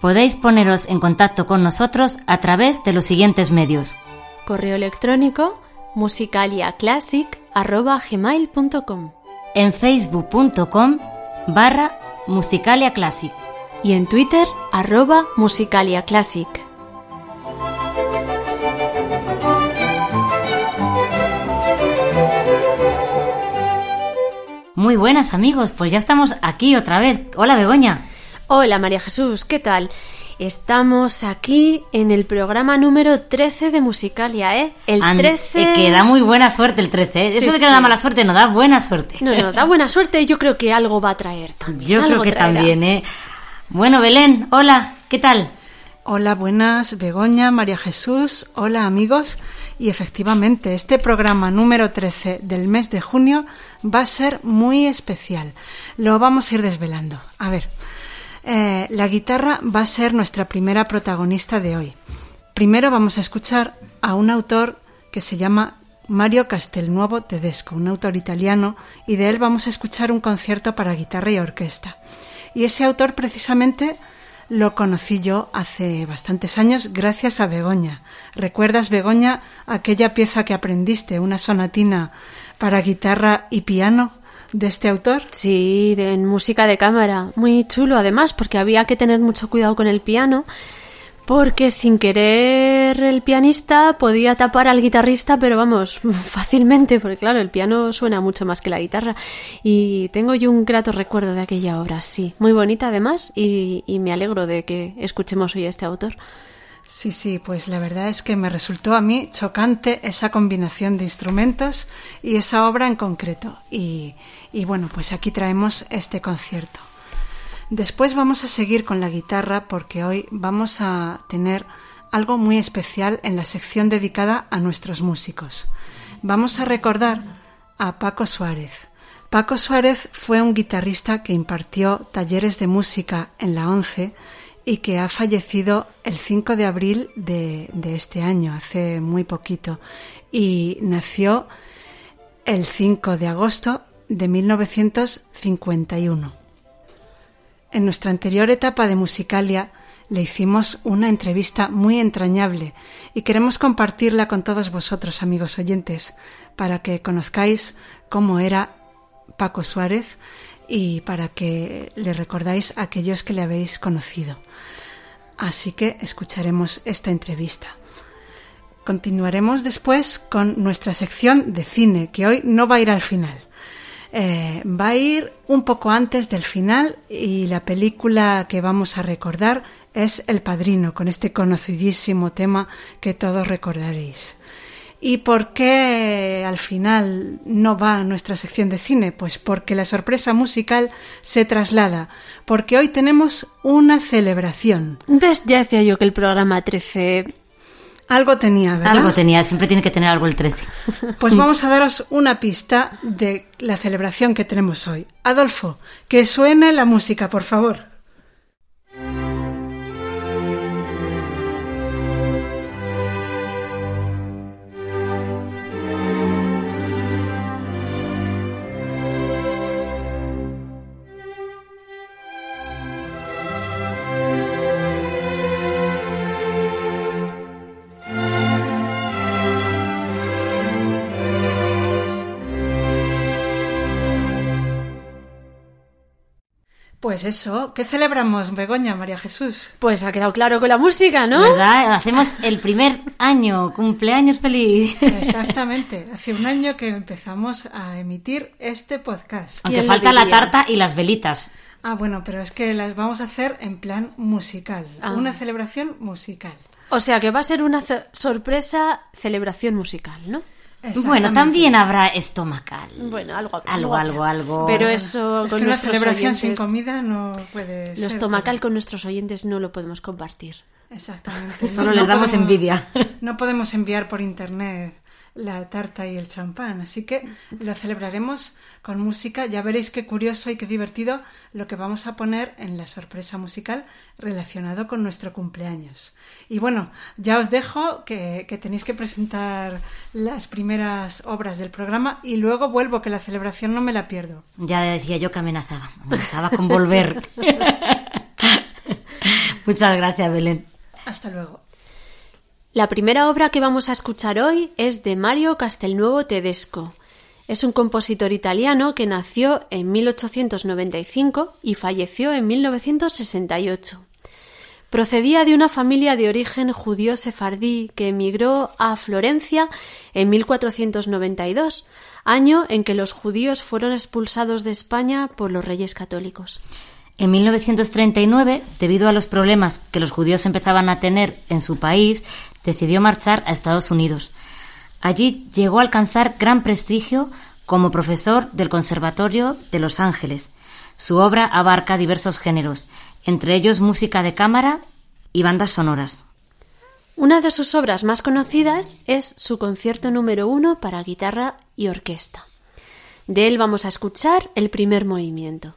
Podéis poneros en contacto con nosotros a través de los siguientes medios. Correo electrónico musicaliaclassic.gmail.com En facebook.com barra Musicalia Classic. y en Twitter arroba musicaliaclassic. Muy buenas amigos, pues ya estamos aquí otra vez. Hola Begoña. Hola María Jesús, ¿qué tal? Estamos aquí en el programa número 13 de Musicalia, ¿eh? El An- 13... eh, que da muy buena suerte el 13. ¿eh? Sí, Eso de que sí. da mala suerte no da buena suerte. No, no, da buena suerte y yo creo que algo va a traer también. Yo creo que traerá. también, ¿eh? Bueno, Belén, hola, ¿qué tal? Hola, buenas, Begoña, María Jesús, hola amigos. Y efectivamente, este programa número 13 del mes de junio va a ser muy especial. Lo vamos a ir desvelando. A ver, eh, la guitarra va a ser nuestra primera protagonista de hoy. Primero vamos a escuchar a un autor que se llama Mario Castelnuovo Tedesco, un autor italiano, y de él vamos a escuchar un concierto para guitarra y orquesta. Y ese autor precisamente lo conocí yo hace bastantes años gracias a Begoña. ¿Recuerdas, Begoña, aquella pieza que aprendiste, una sonatina para guitarra y piano de este autor? Sí, de, en música de cámara. Muy chulo además, porque había que tener mucho cuidado con el piano, porque sin querer el pianista podía tapar al guitarrista, pero vamos, fácilmente, porque claro, el piano suena mucho más que la guitarra. Y tengo yo un grato recuerdo de aquella obra, sí. Muy bonita además, y, y me alegro de que escuchemos hoy a este autor. Sí, sí, pues la verdad es que me resultó a mí chocante esa combinación de instrumentos y esa obra en concreto. Y, y bueno, pues aquí traemos este concierto. Después vamos a seguir con la guitarra porque hoy vamos a tener algo muy especial en la sección dedicada a nuestros músicos. Vamos a recordar a Paco Suárez. Paco Suárez fue un guitarrista que impartió talleres de música en la ONCE y que ha fallecido el 5 de abril de, este año, hace muy poquito. Y nació el 5 de agosto de 1951. En nuestra anterior etapa de Musicalia le hicimos una entrevista muy entrañable y queremos compartirla con todos vosotros, amigos oyentes, para que conozcáis cómo era Paco Suárez y para que le recordáis a aquellos que le habéis conocido. Así que escucharemos esta entrevista. Continuaremos después con nuestra sección de cine, que hoy no va a ir al final. Eh, va a ir un poco antes del final y la película que vamos a recordar es El Padrino, con este conocidísimo tema que todos recordaréis. ¿Y por qué al final no va nuestra sección de cine? Pues porque la sorpresa musical se traslada, porque hoy tenemos una celebración. ¿Ves? Ya decía yo que el programa 13 Algo tenía, ¿verdad? Algo tenía, siempre tiene que tener algo el 13. Pues vamos a daros una pista de la celebración que tenemos hoy. Adolfo, que suene la música, por favor. Pues eso, ¿qué celebramos, Begoña, María Jesús? Pues ha quedado claro con la música, ¿no? ¿Verdad? Hacemos el primer año, cumpleaños feliz. Exactamente, hace un año que empezamos a emitir este podcast. Aunque ¿Quién lo falta la tarta y las velitas. Ah, bueno, pero es que las vamos a hacer en plan musical, Ah. una celebración musical. O sea que va a ser una ce- sorpresa celebración musical, ¿no? Bueno, Exactamente. también habrá estomacal. Bueno, algo habrá, Algo, algo, habrá. algo. Pero eso Es con que una celebración sin oyentes- comida no puede Lo ser. estomacal con nuestros oyentes no lo podemos compartir. Exactamente. Solo les damos envidia. No podemos enviar por internet la tarta y el champán, así que lo celebraremos con música. Ya veréis qué curioso y qué divertido lo que vamos a poner en la sorpresa musical relacionado con nuestro cumpleaños. Y bueno, ya os dejo que, que tenéis que presentar las primeras obras del programa y luego vuelvo, que la celebración no me la pierdo. Ya decía yo que amenazaba. Amenazaba con volver. Muchas gracias, Belén. Hasta luego. La primera obra que vamos a escuchar hoy es de Mario Castelnuovo Tedesco. Es un compositor italiano que nació en 1895 y falleció en 1968. Procedía de una familia de origen judío sefardí que emigró a Florencia en 1492, año en que los judíos fueron expulsados de España por los reyes católicos. En 1939, debido a los problemas que los judíos empezaban a tener en su país, decidió marchar a Estados Unidos. Allí llegó a alcanzar gran prestigio como profesor del Conservatorio de Los Ángeles. Su obra abarca diversos géneros, entre ellos música de cámara y bandas sonoras. Una de sus obras más conocidas es su concierto número uno para guitarra y orquesta. De él vamos a escuchar el primer movimiento.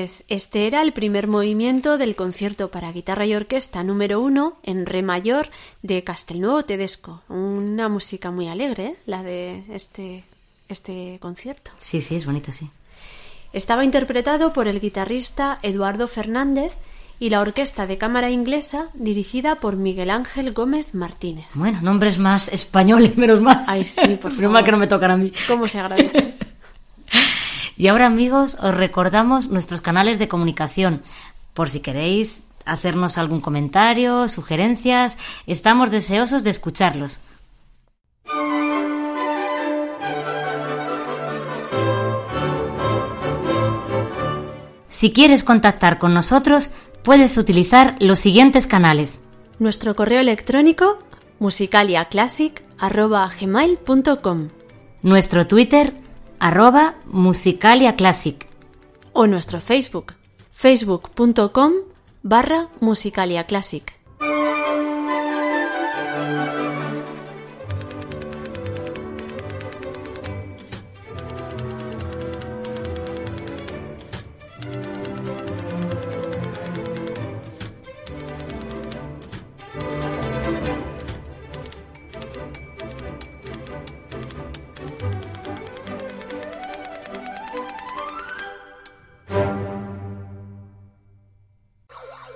Pues este era el primer movimiento del concierto para guitarra y orquesta número uno en re mayor de Castelnuovo Tedesco. Una música muy alegre, ¿eh? la de este, este concierto. Sí, sí, es bonita, sí. Estaba interpretado por el guitarrista Eduardo Fernández y la orquesta de cámara inglesa dirigida por Miguel Ángel Gómez Martínez. Bueno, nombres más españoles, menos mal. Ay, sí, por Menos mal que no me tocan a mí. ¿Cómo se agradece? Y ahora amigos, os recordamos nuestros canales de comunicación. Por si queréis hacernos algún comentario, sugerencias, estamos deseosos de escucharlos. Si quieres contactar con nosotros, puedes utilizar los siguientes canales. Nuestro correo electrónico musicaliaclassic.gmail.com Nuestro Twitter, arroba musicaliaclassic. o nuestro Facebook facebook.com barra musicaliaclassic.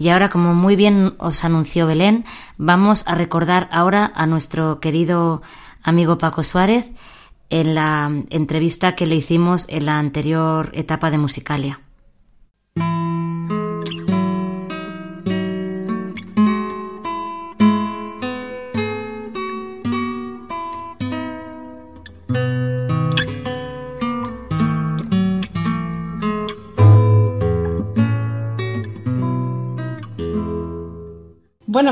Y ahora, como muy bien os anunció Belén, vamos a recordar ahora a nuestro querido amigo Paco Suárez en la entrevista que le hicimos en la anterior etapa de Musicalia.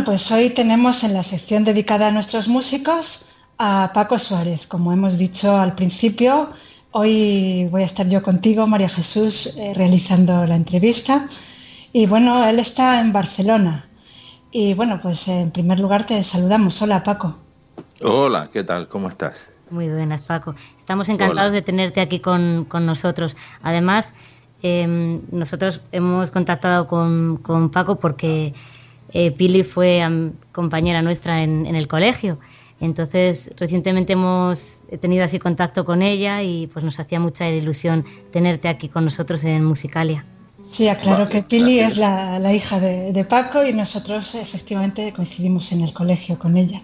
Pues hoy tenemos en la sección dedicada a nuestros músicos a Paco Suárez. Como hemos dicho al principio, hoy voy a estar yo contigo, María Jesús, eh, realizando la entrevista. Y bueno, él está en Barcelona. Y bueno, pues en primer lugar te saludamos. Hola, Paco. Hola, ¿qué tal? ¿Cómo estás? Muy buenas, Paco. Estamos encantados Hola. de tenerte aquí con, con nosotros. Además, eh, nosotros hemos contactado con, con Paco porque eh, Pili fue am, compañera nuestra en, en, el colegio. Entonces, recientemente hemos tenido así contacto con ella y pues nos hacía mucha ilusión tenerte aquí con nosotros en Musicalia. Sí, aclaro Vale, que Pili gracias. es la, la hija de, de Paco y nosotros efectivamente coincidimos en el colegio con ella.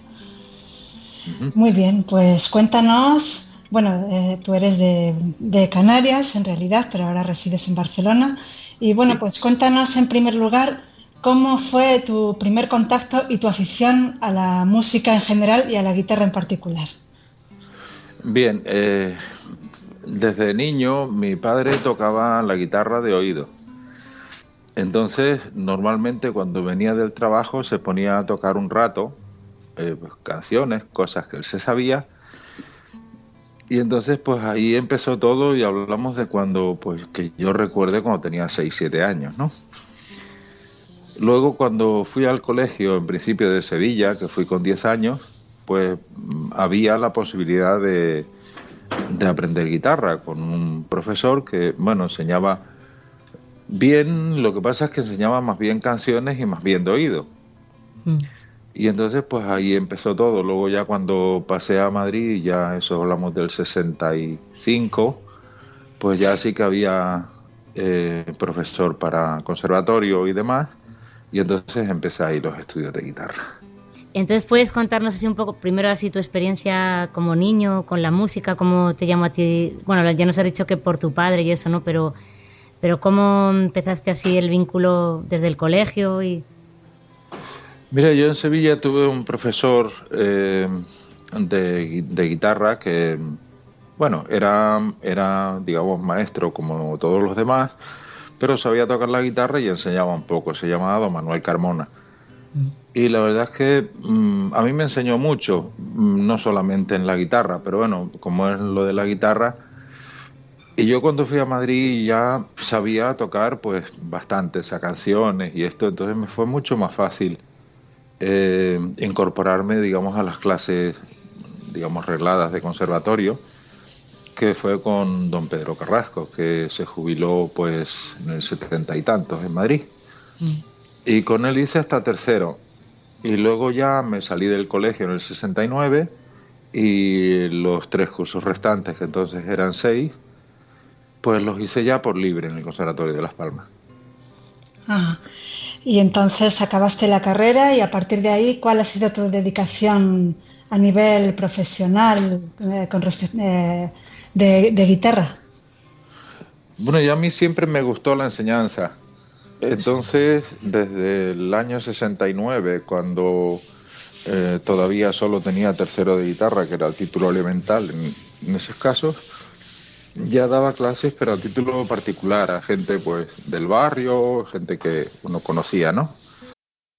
Muy bien, pues cuéntanos, bueno, eh, tú eres de, de Canarias en realidad, pero ahora resides en Barcelona. Y bueno, pues cuéntanos en primer lugar cómo fue tu primer contacto y tu afición a la música en general y a la guitarra en particular. Bien, eh, desde niño mi padre tocaba la guitarra de oído. Entonces, normalmente cuando venía del trabajo se ponía a tocar un rato, eh, pues, canciones, cosas que él se sabía. Y entonces, pues ahí empezó todo y hablamos de cuando, pues que yo recuerde cuando tenía 6, 7 años, ¿no? Luego, cuando fui al colegio, en principio de Sevilla, que fui con 10 años, pues mm, había la posibilidad de, de aprender guitarra con un profesor que, bueno, enseñaba bien, lo que pasa es que enseñaba más bien canciones y más bien de oído. Mm. Y entonces, pues ahí empezó todo. Luego ya cuando pasé a Madrid, ya eso hablamos del 65, pues ya sí que había eh, profesor para conservatorio y demás. Y entonces empecé ahí los estudios de guitarra. Entonces, ¿puedes contarnos así un poco, primero así tu experiencia como niño, con la música, cómo te llamó a ti? Bueno, ya nos has dicho que por tu padre y eso, ¿no? Pero, pero ¿cómo empezaste así el vínculo desde el colegio? y Mira, yo en Sevilla tuve un profesor eh, de, de, guitarra que, bueno, era, era, digamos, maestro como todos los demás, pero sabía tocar la guitarra y enseñaba un poco. Se llamaba Don Manuel Carmona. Y la verdad es que mm, a mí me enseñó mucho, mm, no solamente en la guitarra, pero bueno, como es lo de la guitarra. Y yo cuando fui a Madrid ya sabía tocar pues bastantes canciones y esto, entonces me fue mucho más fácil eh, incorporarme, digamos, a las clases, digamos, regladas de conservatorio, que fue con don Pedro Carrasco, que se jubiló pues en el setenta y tantos en Madrid. Mm. Y con él hice hasta tercero. Y luego ya me salí del colegio en el 69 y los tres cursos restantes, que entonces eran seis, pues los hice ya por libre en el Conservatorio de Las Palmas. Ah, y entonces acabaste la carrera y a partir de ahí, ¿cuál ha sido tu dedicación a nivel profesional eh, con eh, de, de, guitarra? Bueno, ya a mí siempre me gustó la enseñanza. Entonces, desde el año 69, cuando eh, todavía solo tenía tercero de guitarra, que era el título elemental en, esos casos, ya daba clases, pero a título particular, a gente pues del barrio, gente que uno conocía, ¿no?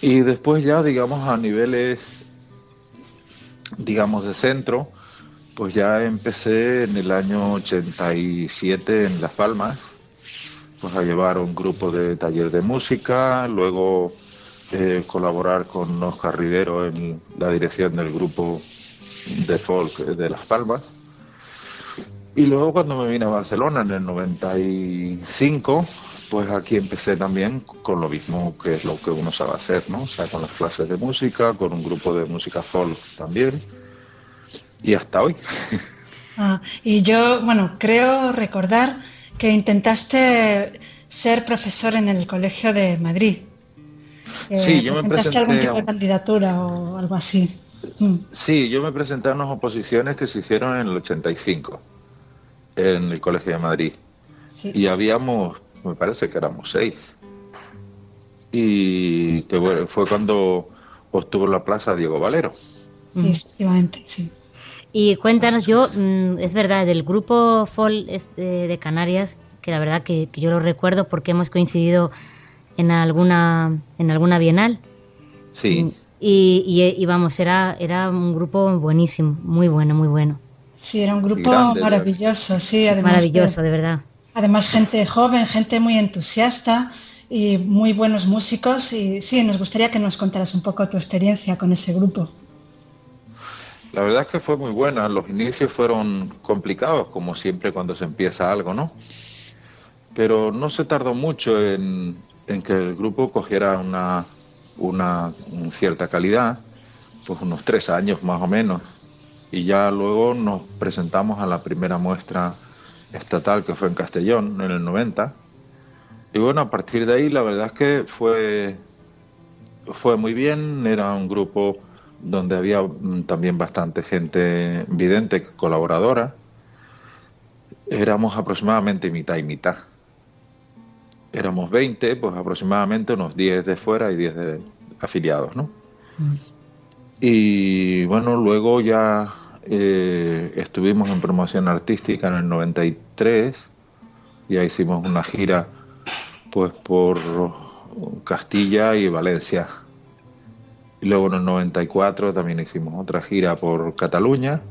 Y después ya, digamos, a niveles, digamos, de centro, pues ya empecé en el año 87 en Las Palmas, pues a llevar un grupo de taller de música, luego eh, colaborar con los carrideros en la dirección del grupo de folk de Las Palmas. Y luego cuando me vine a Barcelona en el 95, pues aquí empecé también con lo mismo que es lo que uno sabe hacer, ¿no? O sea, con las clases de música, con un grupo de música folk también, y hasta hoy. Ah, y yo, bueno, creo recordar que intentaste ser profesor en el Colegio de Madrid. sí, eh, yo me presenté algún tipo de candidatura o algo así? Mm. Sí, yo me presenté a unas oposiciones que se hicieron en el 85 en el Colegio de Madrid. Y habíamos me parece que éramos seis. Y que fue cuando obtuvo la plaza Diego Valero. Sí, efectivamente, sí. Y cuéntanos, yo, mm, es verdad, del grupo FOL de Canarias, que la verdad que, yo lo recuerdo porque hemos coincidido en alguna, en alguna bienal. Sí. Mm, y, y, vamos, era, era un grupo buenísimo, muy bueno, muy bueno. Sí, era un grupo maravilloso, sí, Maravilloso, de verdad. Además, gente joven, gente muy entusiasta y muy buenos músicos. Y sí, nos gustaría que nos contaras un poco tu experiencia con ese grupo. La verdad es que fue muy buena. Los inicios fueron complicados, como siempre cuando se empieza algo, ¿no? Pero no se tardó mucho en, que el grupo cogiera una, una cierta calidad pues unos tres años más o menos. Y ya luego nos presentamos a la primera muestra estatal que fue en Castellón en el 90. Y bueno, a partir de ahí la verdad es que fue, fue muy bien, era un grupo donde había mm, también bastante gente vidente, colaboradora. Éramos aproximadamente mitad y mitad. Éramos 20, pues aproximadamente unos 10 de fuera y 10 de afiliados, ¿no? Mm. Y bueno, luego ya eh, estuvimos en promoción artística en el 93, ya hicimos una gira pues por Castilla y Valencia. Y luego en el 94 también hicimos otra gira por Cataluña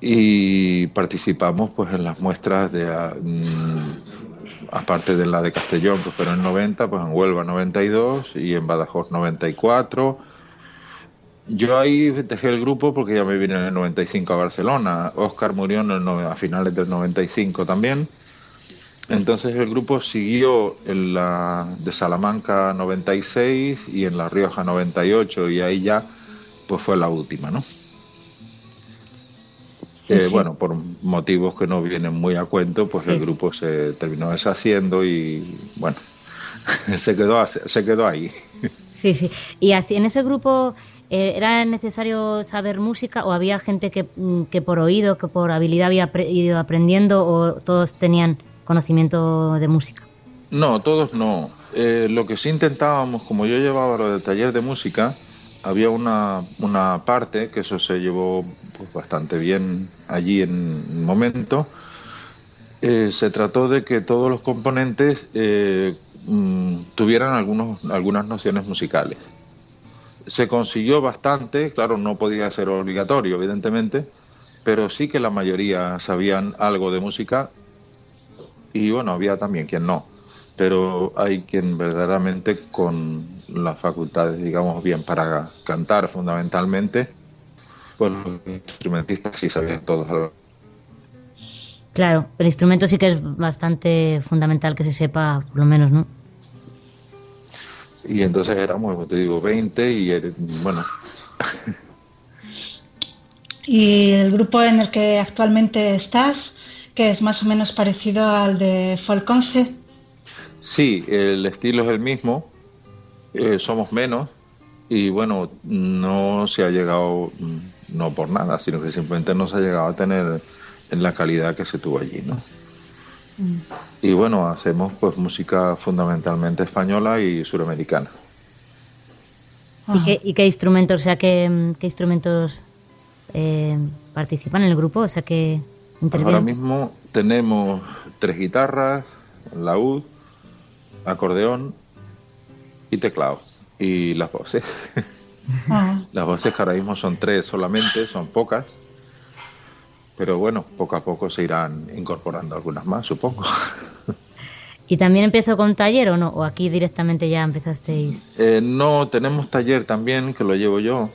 y participamos pues en las muestras de mm, aparte de la de Castellón que fueron en 90, pues en Huelva 92 y en Badajoz 94 yo ahí dejé el grupo porque ya me vine en el 95 a Barcelona. Oscar murió a finales del 95 también. Entonces el grupo siguió en la de Salamanca 96 y en La Rioja 98 y ahí ya pues fue la última, ¿no? Eh, bueno, por motivos que no vienen muy a cuento, pues el grupo se terminó deshaciendo y bueno, se quedó se quedó ahí. Sí, sí. Y en ese grupo eh, ¿Era necesario saber música o había gente que, mm, que, por oído, que por habilidad había ido aprendiendo o todos tenían conocimiento de música? No, todos no. Eh, lo que sí intentábamos, como yo llevaba lo del taller de música, había una, una parte, que eso se llevó pues, bastante bien allí en el momento, eh, se trató de que todos los componentes mm, tuvieran algunos, algunas nociones musicales se consiguió bastante, claro, no podía ser obligatorio, evidentemente, pero sí que la mayoría sabían algo de música y bueno, había también quien no, pero hay quien verdaderamente con las facultades, digamos, bien para cantar fundamentalmente, pues los instrumentistas sí sabían todos algo. Claro, el instrumento sí que es bastante fundamental que se sepa, por lo menos, ¿no? Y entonces éramos, como te digo, 20 y bueno. ¿Y el grupo en el que actualmente estás, que es más o menos parecido al de Folconce? Sí, el estilo es el mismo, eh, somos menos y bueno, no se ha llegado, mm, no por nada, sino que simplemente no se ha llegado a tener en la calidad que se tuvo allí, ¿no? Y bueno, hacemos pues música fundamentalmente española y suramericana. ¿Y qué, instrumentos, o sea, qué, instrumentos eh, participan en el grupo? O sea, que Ahora mismo tenemos tres guitarras, laúd, acordeón y teclado. Y las voces. Ah. Las voces que ahora mismo son tres solamente, son pocas pero bueno, poco a poco se irán incorporando algunas más, supongo. ¿Y también empezó con taller o no? ¿O aquí directamente ya empezasteis? Eh, no, tenemos taller también, que lo llevo yo.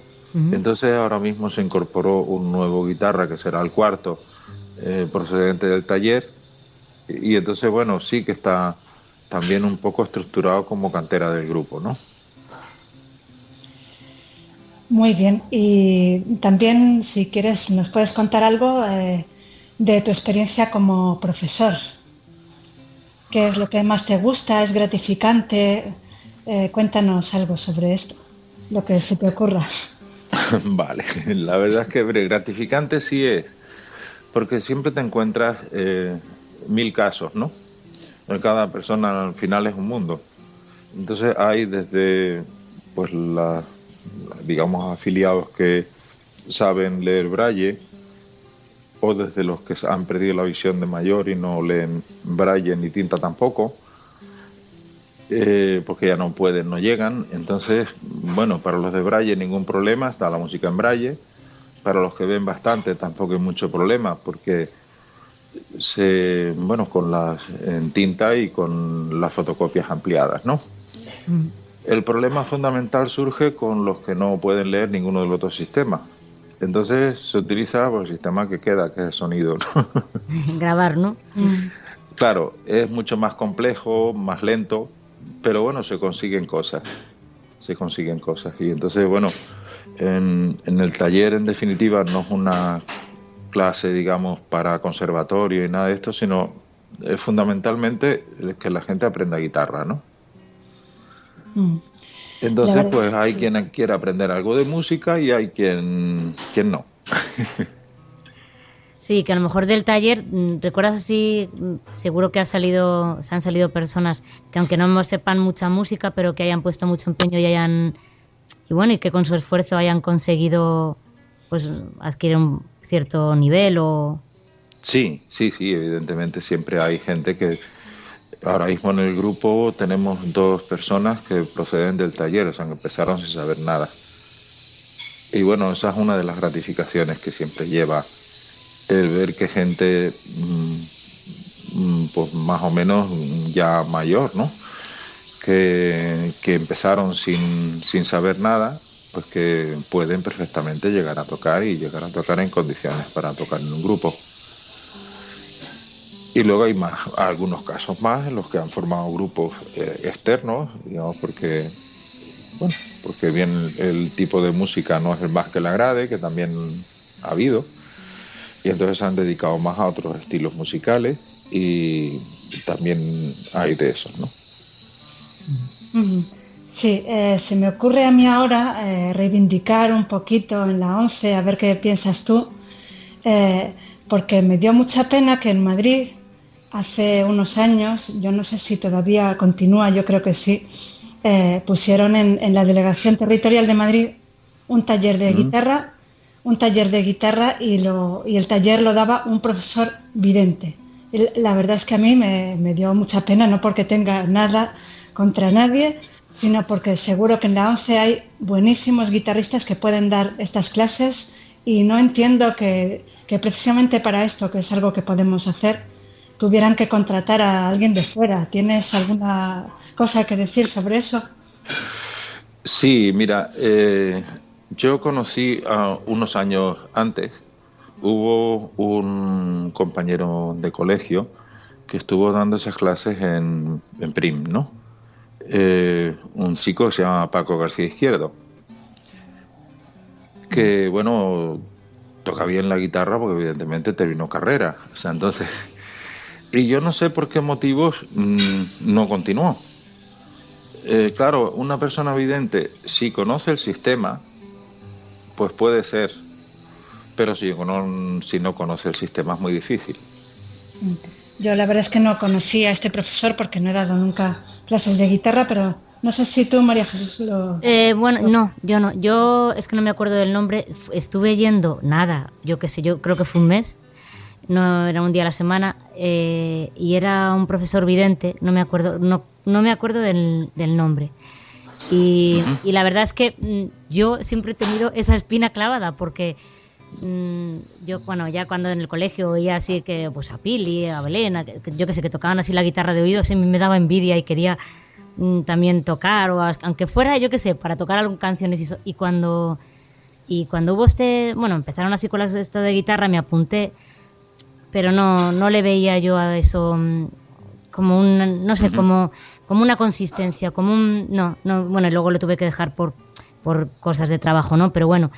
Entonces ahora mismo se incorporó un nuevo guitarra, que será el cuarto, eh, procedente del taller. Y, y entonces, bueno, sí que está también un poco estructurado como cantera del grupo, ¿no? Muy bien. Y también, si quieres, nos puedes contar algo eh, de tu experiencia como profesor. ¿Qué es lo que más te gusta? ¿Es gratificante? Eh, cuéntanos algo sobre esto, lo que se te ocurra. Vale, la verdad es que gratificante sí es, porque siempre te encuentras eh, mil casos, ¿no? Cada persona al final es un mundo. Entonces hay desde pues la digamos, afiliados que saben leer braille o desde los que han perdido la visión de mayor y no leen braille ni tinta tampoco, eh, porque ya no pueden, no llegan. Entonces, bueno, para los de braille ningún problema, está la música en braille. Para los que ven bastante tampoco hay mucho problema, porque se, bueno, con las en tinta y con las fotocopias ampliadas, ¿no? Mm. El problema fundamental surge con los que no pueden leer ninguno de los otros sistemas. Entonces se utiliza pues, el sistema que queda, que es el sonido. Grabar, ¿no? Claro, es mucho más complejo, más lento, pero bueno, se consiguen cosas. se consiguen cosas. Y entonces, bueno, en, en el taller en definitiva no es una clase, digamos, para conservatorio y nada de esto, sino es fundamentalmente que la gente aprenda guitarra, ¿no? Mm. Entonces, pues hay quien quiere aprender algo de música y hay quien, quien no. Sí, que a lo mejor del taller, mm, ¿recuerdas así? Mm, seguro que ha salido, se han salido personas que aunque no sepan mucha música, pero que hayan puesto mucho empeño y hayan, y bueno, y que con su esfuerzo hayan conseguido, pues, adquirir un cierto nivel o... Sí, sí, sí, evidentemente siempre hay gente que, ahora mismo en el grupo tenemos dos personas que proceden del taller, o sea, que empezaron sin saber nada. Y bueno, esa es una de las gratificaciones que siempre lleva el ver que gente, mm, mm, pues más o menos ya mayor, ¿no? Que, empezaron sin, sin saber nada, pues que pueden perfectamente llegar a tocar y llegar a tocar en condiciones para tocar en un grupo. Y luego hay más, algunos casos más en los que han formado grupos eh, externos, digamos, porque, bueno, porque bien el tipo de música no es el más que le agrade, que también ha habido y entonces se han dedicado más a otros estilos musicales y también hay de esos, ¿no? Sí, eh, se me ocurre a mí ahora eh, reivindicar un poquito en la ONCE, a ver qué piensas tú, porque me dio mucha pena que en Madrid, hace unos años, yo no sé si todavía continúa, yo creo que sí, pusieron en, la Delegación Territorial de Madrid un taller de guitarra un taller de guitarra y, lo, y el taller lo daba un profesor vidente. La verdad es que a mí me, dio mucha pena, no porque tenga nada contra nadie, sino porque seguro que en la ONCE hay buenísimos guitarristas que pueden dar estas clases y no entiendo que, que, precisamente para esto, que es algo que podemos hacer, tuvieran que contratar a alguien de fuera. ¿Tienes alguna cosa que decir sobre eso? Sí, mira, eh, yo conocí a unos años antes, hubo un compañero de colegio que estuvo dando esas clases en, PRIM, ¿no? Eh, un chico que se llama Paco García Izquierdo, que, bueno, toca bien la guitarra porque evidentemente terminó carrera, o sea, entonces... Y yo no sé por qué motivos mm, no continuó. Eh, claro, una persona vidente, si conoce el sistema, pues puede ser, pero si no, si no conoce el sistema es muy difícil. Yo la verdad es que no conocía a este profesor porque no he dado nunca clases de guitarra, pero no sé si tú, María Jesús, lo... Eh, bueno, no, yo no. Yo es que no me acuerdo del nombre. Estuve yendo, nada, yo qué sé, yo creo que fue un mes. No era un día a la semana eh, y era un profesor vidente, no me acuerdo, no, no me acuerdo del, del nombre. Y, la verdad es que mm, yo siempre he tenido esa espina clavada porque mm, yo, bueno, ya cuando en el colegio oía así que, pues a Pili, a Belén, yo que sé, que tocaban así la guitarra de oído, así me daba envidia y quería mm, también tocar, o aunque fuera, yo que sé, para tocar algunas canciones y, eso, y cuando... Y cuando hubo este, bueno, empezaron así con esto de guitarra, me apunté, pero no, no le veía yo a eso como un, no sé, como como una consistencia, como un... No, no, bueno, luego lo tuve que dejar por, por cosas de trabajo, ¿no? Pero bueno,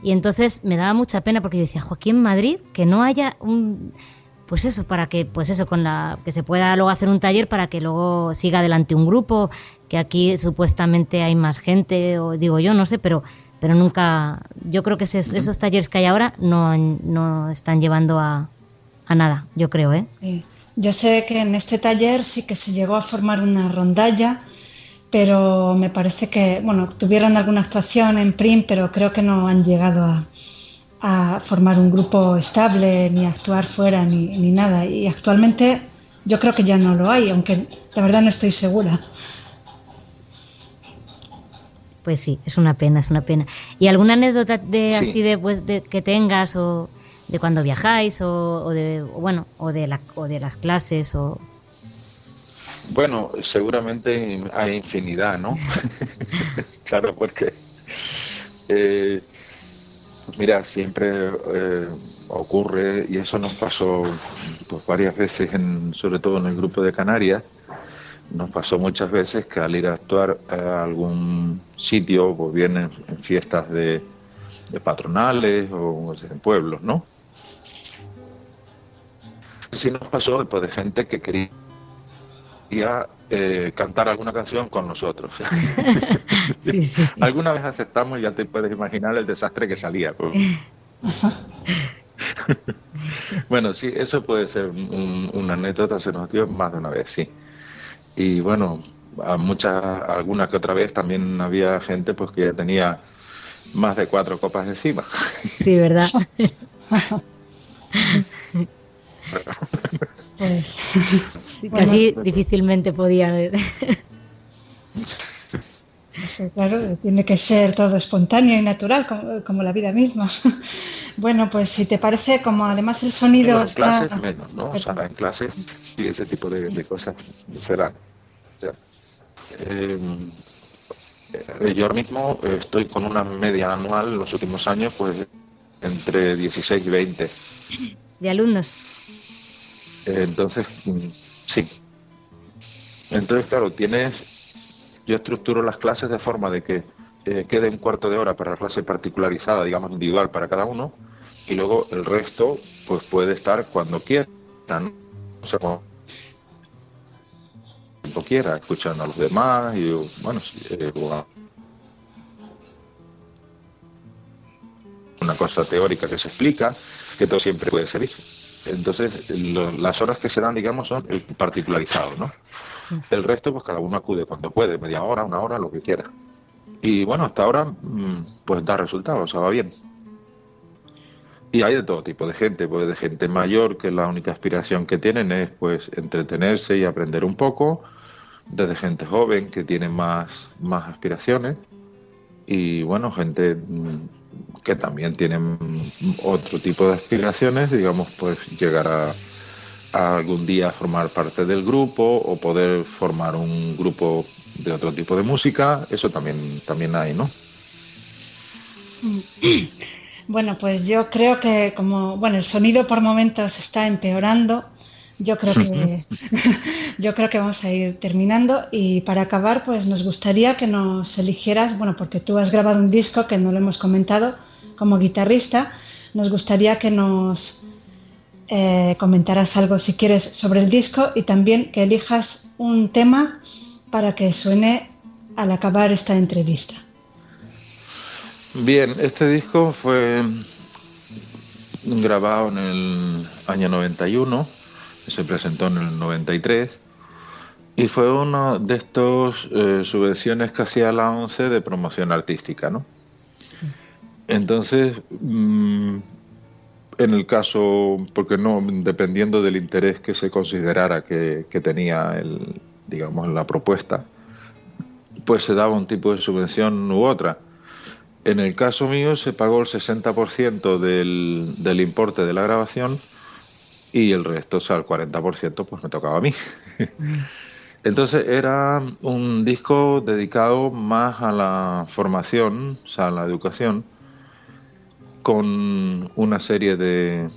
y entonces me daba mucha pena porque yo decía, Joaquín, en Madrid, que no haya un... Pues eso, para que, pues eso, con la, que se pueda luego hacer un taller para que luego siga adelante un grupo, que aquí supuestamente hay más gente, o digo yo, no sé, pero, pero nunca, yo creo que esos, talleres que hay ahora no, no están llevando a, a nada, yo creo, ¿eh? Sí. Yo sé que en este taller sí que se llegó a formar una rondalla, pero me parece que, bueno, tuvieron alguna actuación en print, pero creo que no han llegado a, formar un grupo estable, ni a actuar fuera, ni, ni, nada. Y actualmente yo creo que ya no lo hay, aunque la verdad no estoy segura. Pues sí, es una pena, es una pena. ¿Y alguna anécdota de así de, pues, de que tengas o de cuando viajáis o, de bueno o de la, o de las clases o bueno seguramente hay infinidad no claro porque eh, mira siempre eh, ocurre y eso nos pasó pues varias veces en, sobre todo en el grupo de Canarias nos pasó muchas veces que al ir a actuar a algún sitio, pues bien en, fiestas de, patronales o en pueblos, ¿no? Sí nos pasó pues, de gente que quería eh, cantar alguna canción con nosotros. sí, sí. Alguna vez aceptamos y ya te puedes imaginar el desastre que salía. Pues. bueno, sí, eso puede ser una anécdota, se nos dio más de una vez, sí. Y bueno, a muchas, alguna que otra vez también había gente pues que ya tenía más de cuatro copas encima. Sí, ¿verdad? Pues, casi difícilmente podía haber. claro, tiene que ser todo espontáneo y natural, como, la vida misma. Bueno, pues si te parece, como además el sonido en clases menos, ¿no? O sea, en clases sí ese tipo de, cosas serán. Em, eh, yo ahora mismo estoy con una media anual en los últimos años, pues entre 16 y 20. ¿De alumnos? Entonces, mm, sí. Entonces, claro, tienes. Yo estructuro las clases de forma de que eh, quede un cuarto de hora para la clase particularizada, digamos, individual para cada uno, y luego el resto, pues puede estar cuando quiera, ¿no? O sea, cuando quiera, escuchando a los demás, y bueno, eh, una cosa teórica que se explica, que todo siempre puede servir. Entonces, las horas que se dan, digamos, son el particularizado, ¿no? El resto, pues cada uno acude cuando puede, media hora, una hora, lo que quiera. Y bueno, hasta ahora, mm, pues da resultados, o sea, va bien. Y hay de todo tipo de gente, pues de gente mayor que la única aspiración que tienen es pues entretenerse y aprender un poco, desde gente joven que tiene más, más aspiraciones y bueno, gente mm, que también tienen otro tipo de aspiraciones, digamos, pues llegar a, algún día formar parte del grupo o poder formar un grupo de otro tipo de música, eso también, también hay, ¿no? Bueno, pues yo creo que como, bueno, el sonido por momentos está empeorando, yo creo que yo creo que vamos a ir terminando y para acabar pues nos gustaría que nos eligieras, bueno, porque tú has grabado un disco que no lo hemos comentado como guitarrista, nos gustaría que nos eh, comentaras algo si quieres sobre el disco y también que elijas un tema para que suene al acabar esta entrevista. Bien, este disco fue grabado en el año 91 se presentó en el 93 y fue una de estos eh, subvenciones que hacía la ONCE de promoción artística, ¿no? Entonces, mm, en el caso, porque no, dependiendo del interés que se considerara que, que tenía el, digamos, la propuesta, pues se daba un tipo de subvención u otra. En el caso mío se pagó el 60% del, del importe de la grabación y el resto, o sea, el 40%, pues me tocaba a mí. Mm. Entonces era un disco dedicado más a la formación, o sea, a la educación, con una serie de,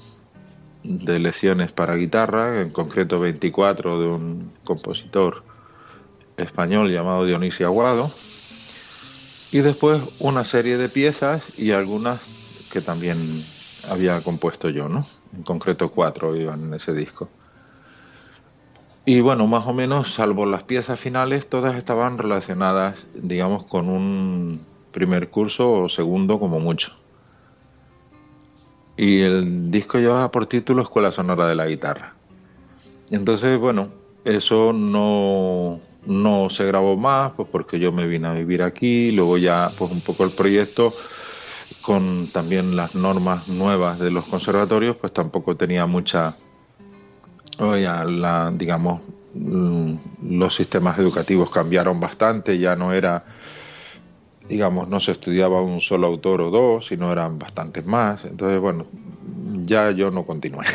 de lecciones para guitarra, en concreto 24 de un compositor español llamado Dionisio Aguado, y después una serie de piezas y algunas que también había compuesto yo, ¿no? En concreto cuatro iban en ese disco. Y bueno, más o menos, salvo las piezas finales, todas estaban relacionadas, digamos, con un primer curso o segundo como mucho. Y el disco llevaba por título Escuela Sonora de la Guitarra. Entonces, bueno, eso no, no se grabó más, pues porque yo me vine a vivir aquí, luego ya, pues un poco el proyecto con también las normas nuevas de los conservatorios, pues tampoco tenía mucha, oye, la, digamos, mm, los sistemas educativos cambiaron bastante, ya no era, digamos, no se estudiaba un solo autor o dos, sino eran bastantes más. Entonces, bueno, ya yo no continué.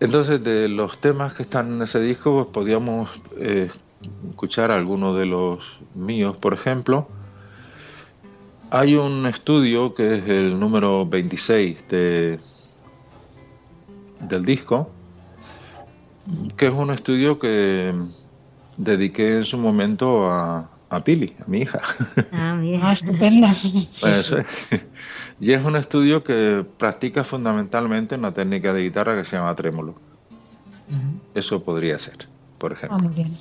Entonces, de los temas que están en ese disco, pues podíamos eh, escuchar algunos de los míos, por ejemplo. Hay un estudio que es el número 26 de, del disco, que es un estudio que dediqué en su momento a, a Pili, a mi hija. Ah, ah estupenda. y es un estudio que practica fundamentalmente una técnica de guitarra que se llama trémolo. Eso podría ser, por ejemplo. Ah, muy bien.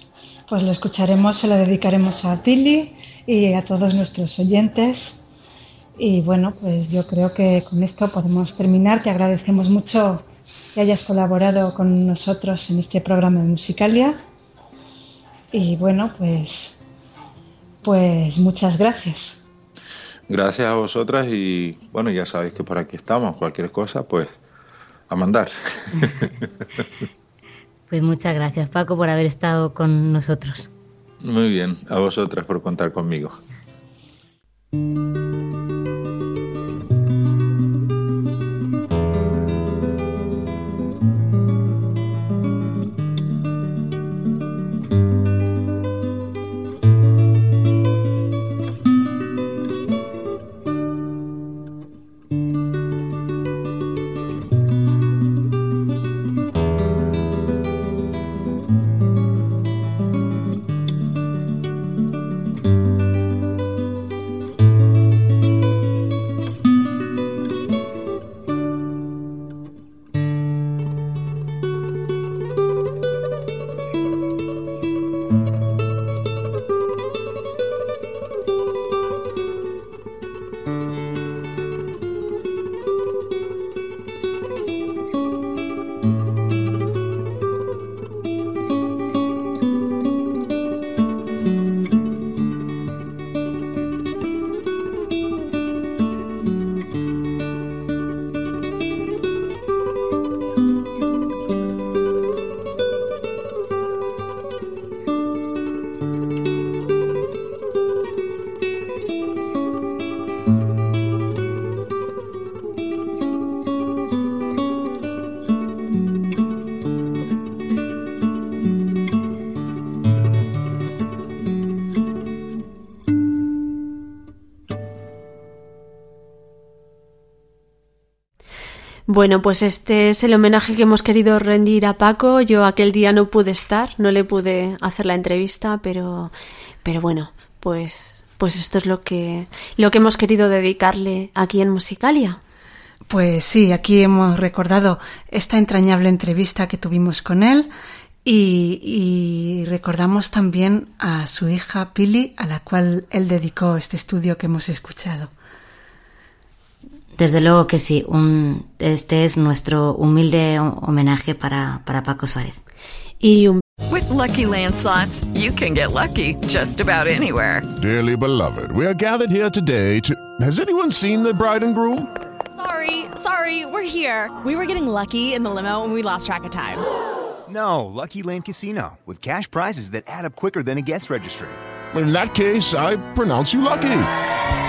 Pues lo escucharemos, se lo dedicaremos a Pili y a todos nuestros oyentes. Y bueno, pues yo creo que con esto podemos terminar. Te agradecemos mucho que hayas colaborado con nosotros en este programa de Musicalia. Y bueno, pues, pues muchas gracias. Gracias a vosotras y bueno, ya sabéis que por aquí estamos. Cualquier cosa, pues a mandar. pues muchas gracias Paco por haber estado con nosotros. Muy bien, a vosotras por contar conmigo. Bueno, pues este es el homenaje que hemos querido rendir a Paco. Yo aquel día no pude estar, no le pude hacer la entrevista, pero, pero bueno, pues, pues esto es lo que, lo que hemos querido dedicarle aquí en Musicalia. Pues sí, aquí hemos recordado esta entrañable entrevista que tuvimos con él y, y, recordamos también a su hija Pili, a la cual él dedicó este estudio que hemos escuchado. Desde luego que sí. Un, este es nuestro humilde homenaje para, para Paco Suárez. Y un With lucky landslots, you can get lucky just about anywhere. Dearly beloved, we are gathered here today to. Has anyone seen the bride and groom? Sorry, sorry, we're here. We were getting lucky in the limo and we lost track of time. No, Lucky Land Casino, with cash prizes that add up quicker than a guest registry. In that case, I pronounce you lucky.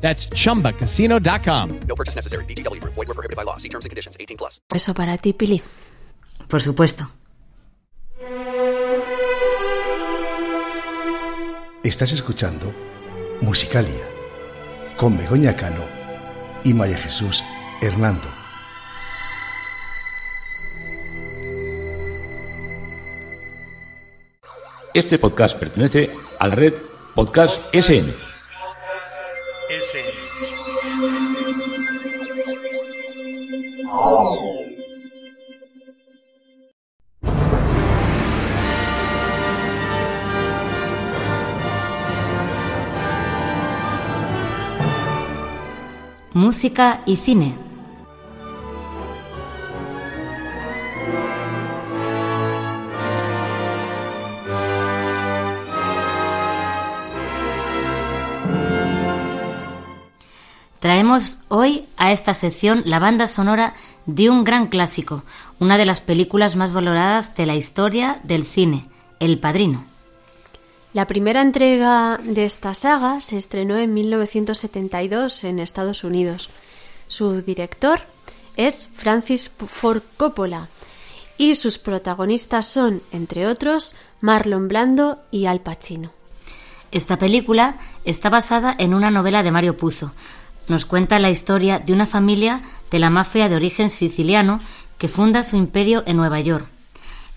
That's chumbacasino.com. No purchase necessary. BGW. Void were prohibited by law. See terms and conditions 18 plus. Eso para ti, Pili. Por supuesto. Estás escuchando Musicalia con Begoña Cano y María Jesús Hernando. Este podcast pertenece a la red Podcast SN. Música y cine. Traemos hoy a esta sección la banda sonora de un gran clásico, una de las películas más valoradas de la historia del cine, El Padrino. La primera entrega de esta saga se estrenó en 1972 en Estados Unidos. Su director es Francis Ford Coppola y sus protagonistas son, entre otros, Marlon Blando y Al Pacino. Esta película está basada en una novela de Mario Puzo. Nos cuenta la historia de una familia de la mafia de origen siciliano que funda su imperio en Nueva York.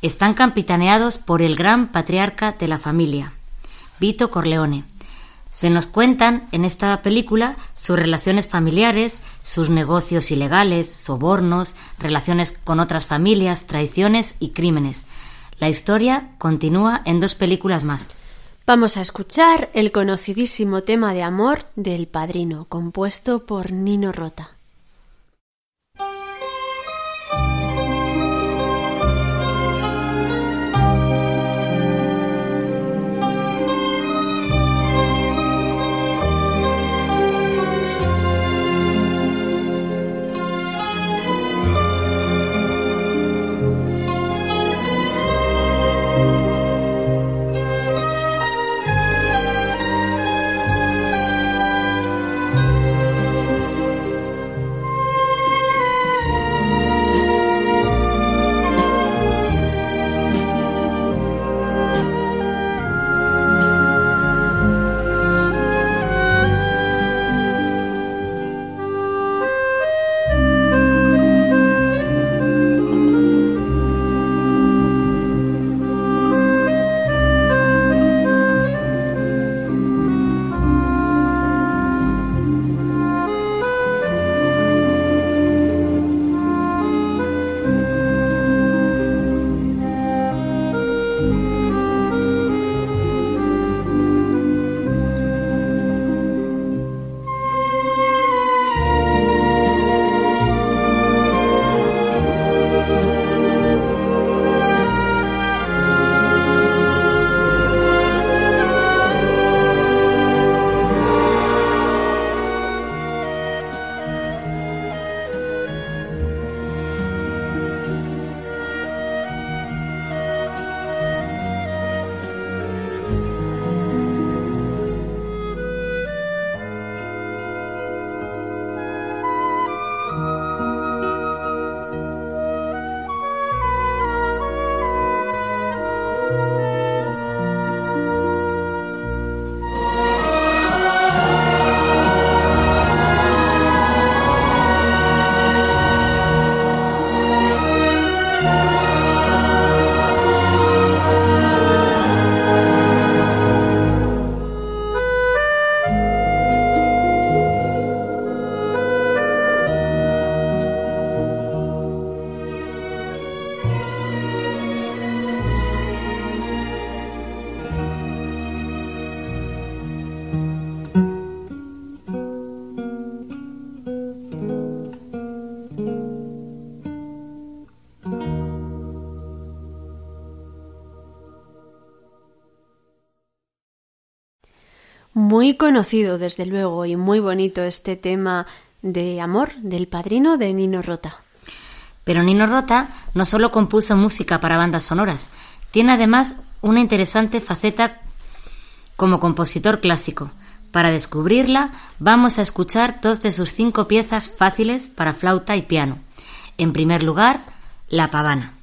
Están capitaneados por el gran patriarca de la familia, Vito Corleone. Se nos cuentan en esta película sus relaciones familiares, sus negocios ilegales, sobornos, relaciones con otras familias, traiciones y crímenes. La historia continúa en dos películas más. Vamos a escuchar el conocidísimo tema de amor del Padrino, compuesto por Nino Rota. Conocido, desde luego, y muy bonito este tema de amor del padrino de Nino Rota. Pero Nino Rota no solo compuso música para bandas sonoras, tiene además una interesante faceta como compositor clásico. Para descubrirla, vamos a escuchar dos de sus cinco piezas fáciles para flauta y piano. En primer lugar, La Pavana.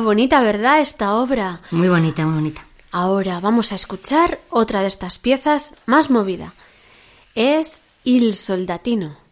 Bonita, ¿verdad, esta obra? Muy bonita, muy bonita. Ahora vamos a escuchar otra de estas piezas más movida. Es Il Soldatino.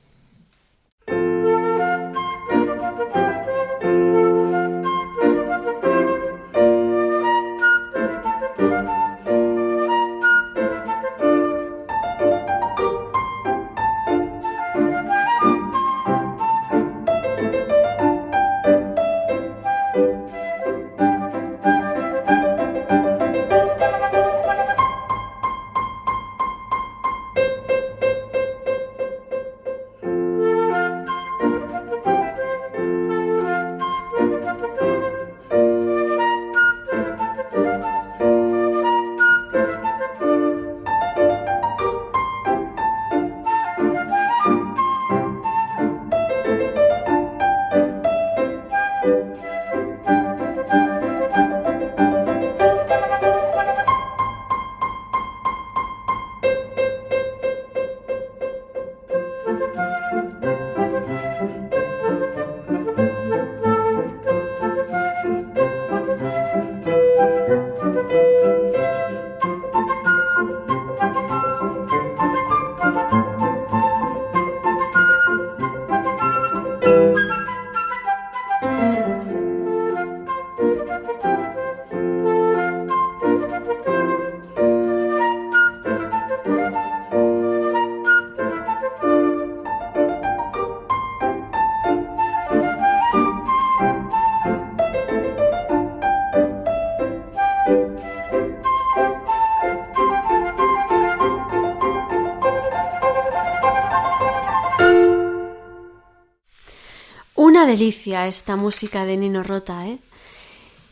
Esta música de Nino Rota, ¿eh?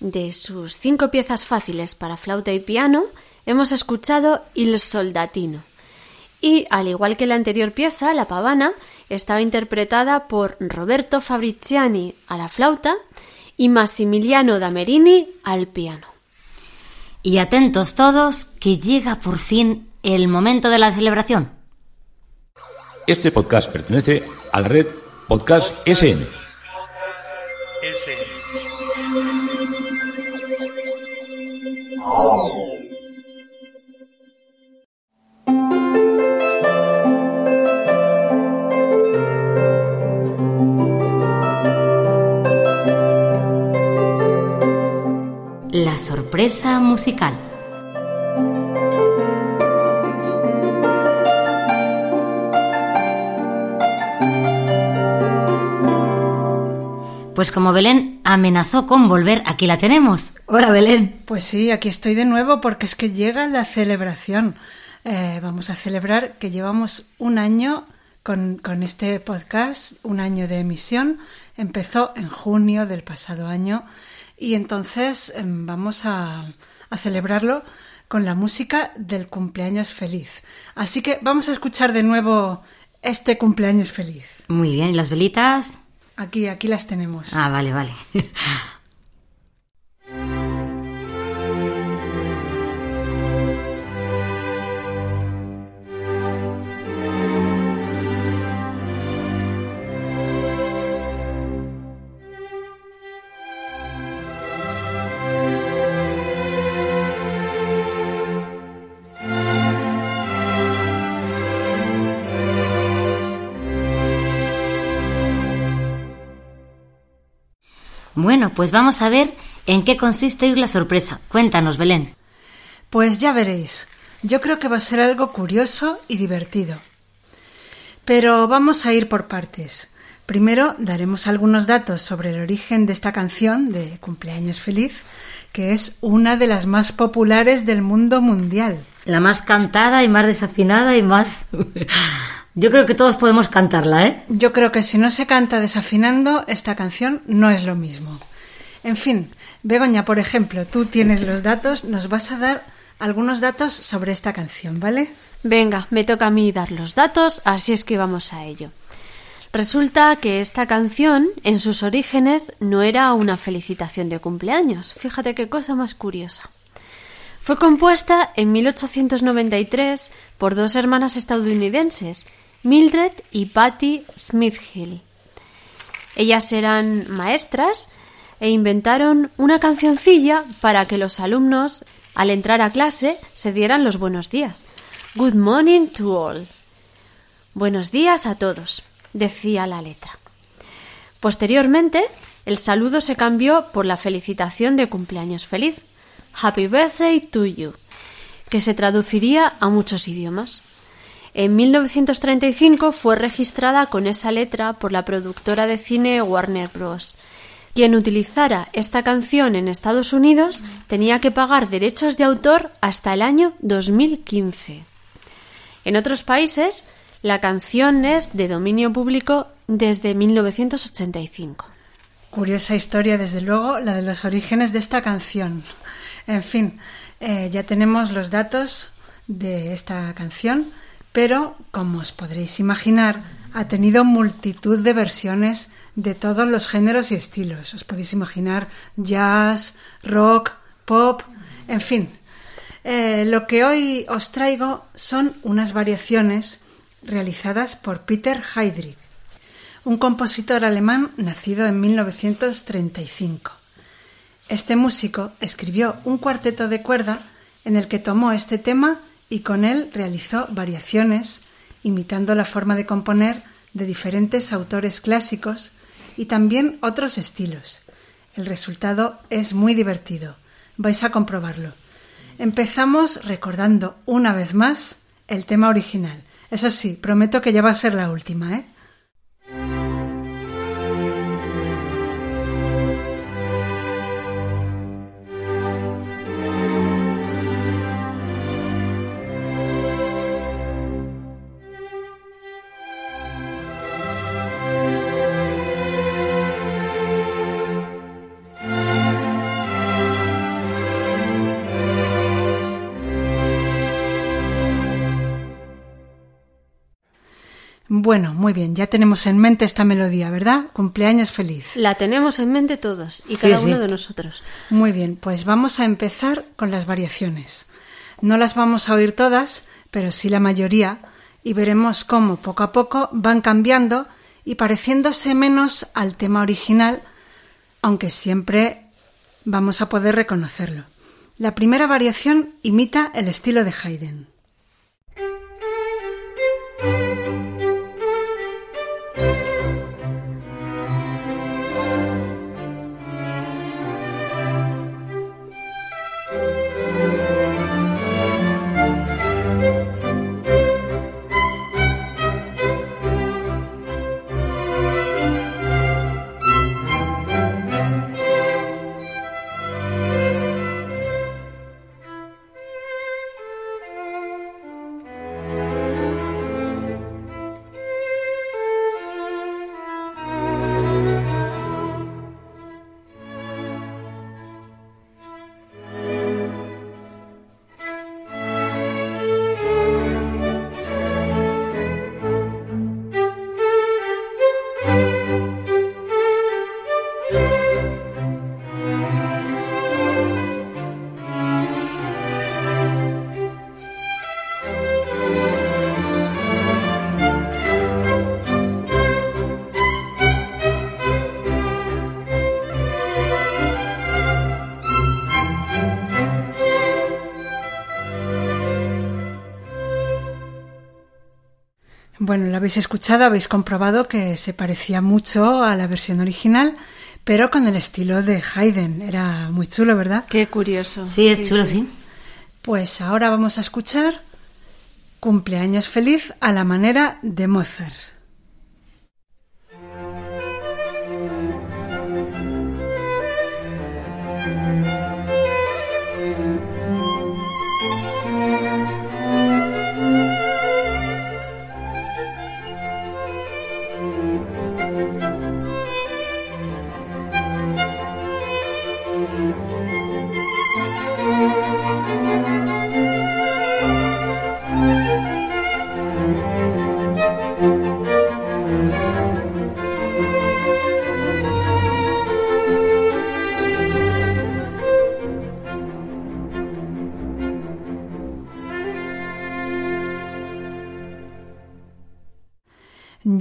De sus cinco piezas fáciles para flauta y piano, hemos escuchado Il Soldatino. Y, al igual que la anterior pieza, La Pavana, estaba interpretada por Roberto Fabriciani a la flauta y Massimiliano Damerini al piano. Y atentos todos, que llega por fin el momento de la celebración. Este podcast pertenece a la red Podcast SN. La sorpresa musical. Pues como Belén amenazó con volver, aquí la tenemos. Hola Belén. Pues sí, aquí estoy de nuevo porque es que llega la celebración. Eh, vamos a celebrar que llevamos un año con, con, este podcast, un año de emisión. Empezó en junio del pasado año y entonces eh, vamos a, a celebrarlo con la música del cumpleaños feliz. Así que vamos a escuchar de nuevo este cumpleaños feliz. Muy bien, ¿y las velitas? Aquí, aquí las tenemos. Ah, vale, vale. Bueno, pues vamos a ver en qué consiste hoy la sorpresa. Cuéntanos, Belén. Pues ya veréis. Yo creo que va a ser algo curioso y divertido. Pero vamos a ir por partes. Primero daremos algunos datos sobre el origen de esta canción de Cumpleaños Feliz, que es una de las más populares del mundo mundial. La más cantada y más desafinada y más... Yo creo que todos podemos cantarla, ¿eh? Yo creo que si no se canta desafinando, esta canción no es lo mismo. En fin, Begoña, por ejemplo, tú tienes los datos, nos vas a dar algunos datos sobre esta canción, ¿vale? Venga, me toca a mí dar los datos, así es que vamos a ello. Resulta que esta canción, en sus orígenes, no era una felicitación de cumpleaños. Fíjate qué cosa más curiosa. Fue compuesta en 1893 por dos hermanas estadounidenses, Mildred y Patty Smithhill. Ellas eran maestras, e inventaron una cancioncilla para que los alumnos, al entrar a clase, se dieran los buenos días. Good morning to all. Buenos días a todos, decía la letra. Posteriormente, el saludo se cambió por la felicitación de cumpleaños feliz. Happy birthday to you, que se traduciría a muchos idiomas. En 1935 fue registrada con esa letra por la productora de cine Warner Bros. Quien utilizara esta canción en Estados Unidos tenía que pagar derechos de autor hasta el año 2015. En otros países, la canción es de dominio público desde 1985. Curiosa historia, desde luego, la de los orígenes de esta canción. En fin, eh, ya tenemos los datos de esta canción, pero, como os podréis imaginar, ha tenido multitud de versiones de todos los géneros y estilos. Os podéis imaginar jazz, rock, pop, en fin. Eh, lo que hoy os traigo son unas variaciones realizadas por Peter Heydrich, un compositor alemán nacido en 1935. Este músico escribió un cuarteto de cuerda en el que tomó este tema y con él realizó variaciones imitando la forma de componer de diferentes autores clásicos y también otros estilos. El resultado es muy divertido. Vais a comprobarlo. Empezamos recordando una vez más el tema original. Eso sí, prometo que ya va a ser la última, ¿eh? Bueno, muy bien, ya tenemos en mente esta melodía, ¿verdad? Cumpleaños feliz. La tenemos en mente todos y cada Sí, uno sí. de nosotros. Muy bien, pues vamos a empezar con las variaciones. No las vamos a oír todas, pero sí la mayoría, y veremos cómo poco a poco van cambiando y pareciéndose menos al tema original, aunque siempre vamos a poder reconocerlo. La primera variación imita el estilo de Haydn. Bueno, lo habéis escuchado, habéis comprobado que se parecía mucho a la versión original, pero con el estilo de Haydn. Era muy chulo, ¿verdad? Qué curioso. Sí, es chulo, sí. Pues ahora vamos a escuchar Cumpleaños feliz a la manera de Mozart.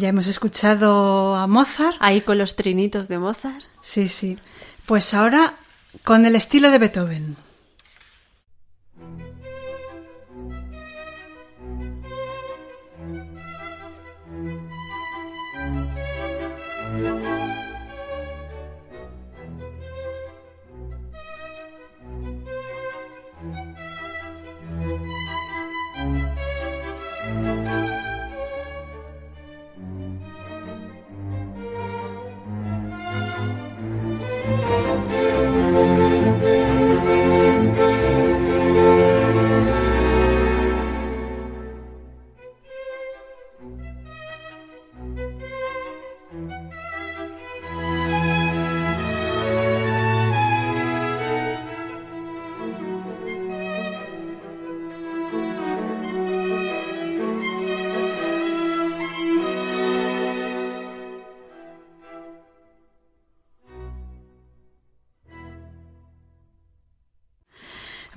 Ya hemos escuchado a Mozart. Ahí con los trinitos de Mozart. Sí, sí. Pues ahora con el estilo de Beethoven.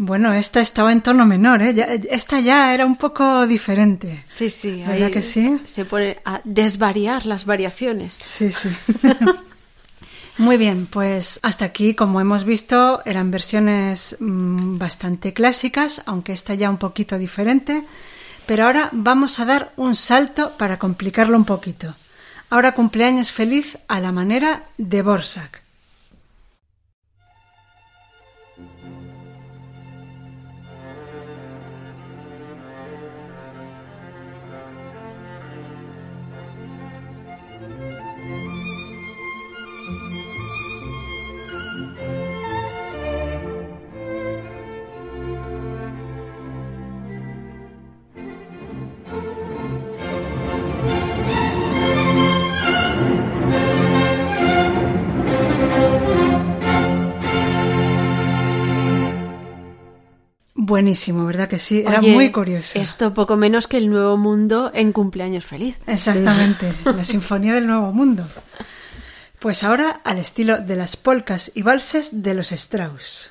Bueno, esta estaba en tono menor, ¿eh? Ya- esta ya era un poco diferente. Sí, sí. ¿Verdad ahí que sí? Se pone a desvariar las variaciones. Sí, sí. Muy bien, pues hasta aquí, como hemos visto, eran versiones mm, bastante clásicas, aunque esta ya un poquito diferente. Pero ahora vamos a dar un salto para complicarlo un poquito. Ahora cumpleaños feliz a la manera de Borsak. Buenísimo, ¿verdad que sí? Era Oye, muy curioso. Esto poco menos que el nuevo mundo en cumpleaños feliz. Exactamente, la Sinfonía del Nuevo Mundo. Pues ahora al estilo de las polcas y valses de los Strauss.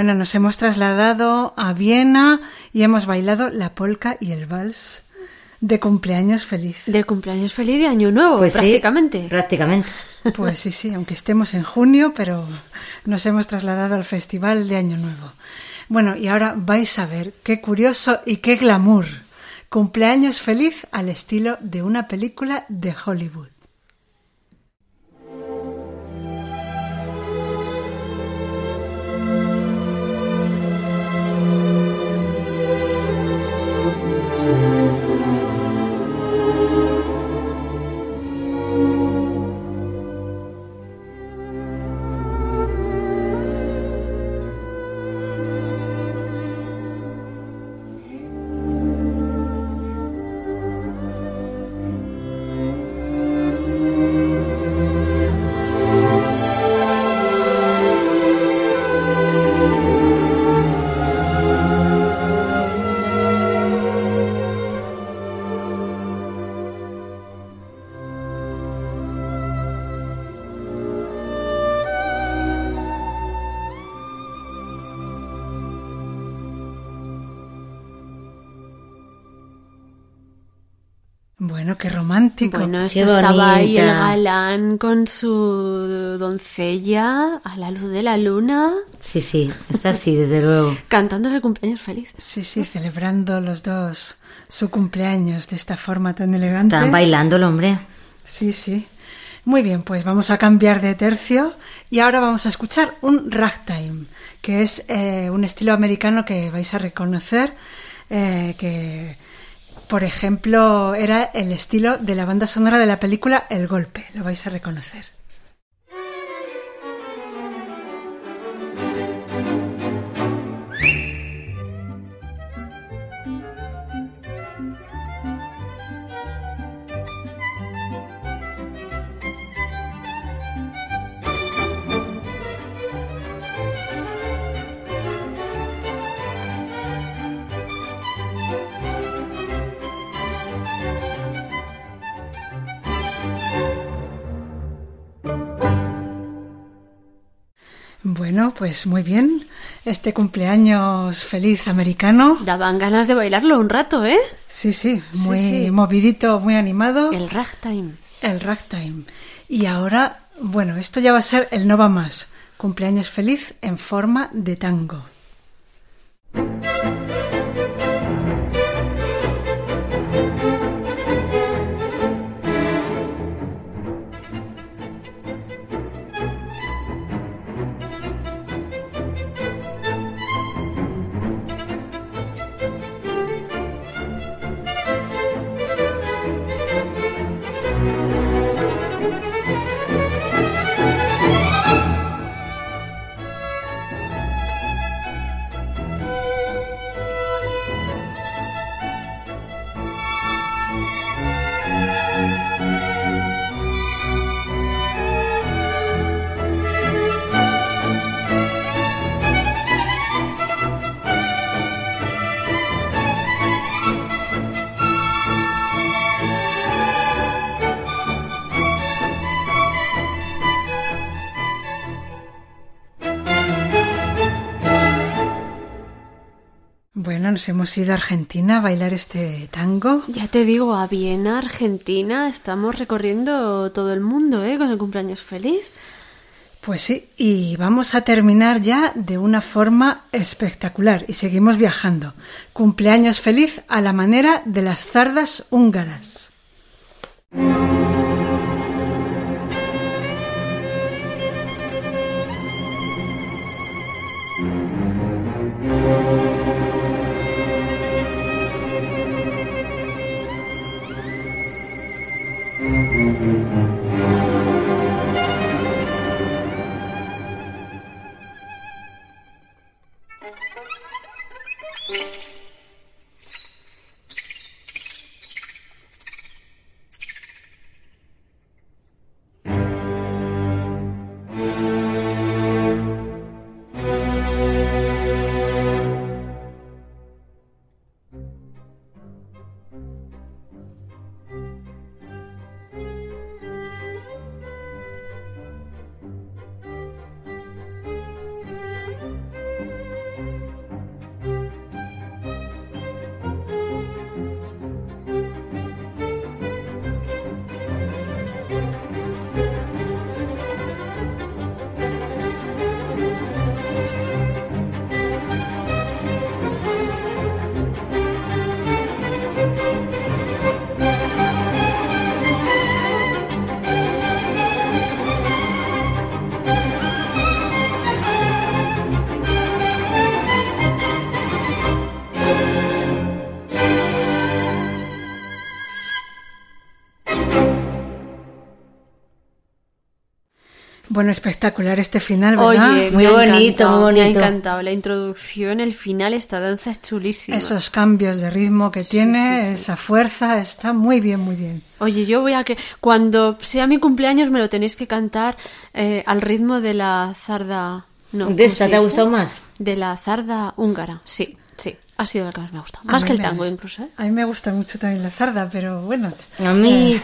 Bueno, nos hemos trasladado a Viena y hemos bailado la polka y el vals de cumpleaños feliz. De cumpleaños feliz de Año Nuevo, Pues sí, prácticamente. prácticamente. Pues sí, sí, aunque estemos en junio, pero nos hemos trasladado al festival de Año Nuevo. Bueno, y ahora vais a ver qué curioso y qué glamour. Cumpleaños feliz al estilo de una película de Hollywood. Bueno, esto Qué estaba ahí el galán con su doncella a la luz de la luna, Sí, sí, está así, desde luego. cantándole cumpleaños feliz. Sí, sí, celebrando los dos su cumpleaños de esta forma tan elegante. Están bailando el hombre. Sí, sí. Muy bien, pues vamos a cambiar de tercio y ahora vamos a escuchar un ragtime, que es eh, un estilo americano que vais a reconocer, eh, que, por ejemplo, era el estilo de la banda sonora de la película El Golpe, lo vais a reconocer. Bueno, pues muy bien. Este cumpleaños feliz americano. Daban ganas de bailarlo un rato, ¿eh? Sí, sí, muy sí. movidito, muy animado. El ragtime. El ragtime. Y ahora, bueno, esto ya va a ser el no va más. Cumpleaños feliz en forma de tango. Bueno, nos hemos ido a Argentina a bailar este tango. Ya te digo, a Viena, Argentina, estamos recorriendo todo el mundo, ¿eh? Con el cumpleaños feliz. Pues sí, y vamos a terminar ya de una forma espectacular y seguimos viajando. Cumpleaños feliz a la manera de las zardas húngaras. Bueno, espectacular este final, ¿verdad? Oye, Muy bonito, muy Me ha bonito. encantado la introducción, el final, esta danza es chulísima. Esos cambios de ritmo que Sí, tiene, sí, sí. esa fuerza, está muy bien, muy bien. Oye, yo voy a que cuando sea mi cumpleaños me lo tenéis que cantar eh, al ritmo de la zarda. No, ¿De ¿cómo esta te ha gustado más? De la zarda húngara, sí, sí. ha sido la que más me ha gustado. Más que el me- tango, incluso. ¿eh? A mí me gusta mucho también la zarda, pero bueno. A mí eh,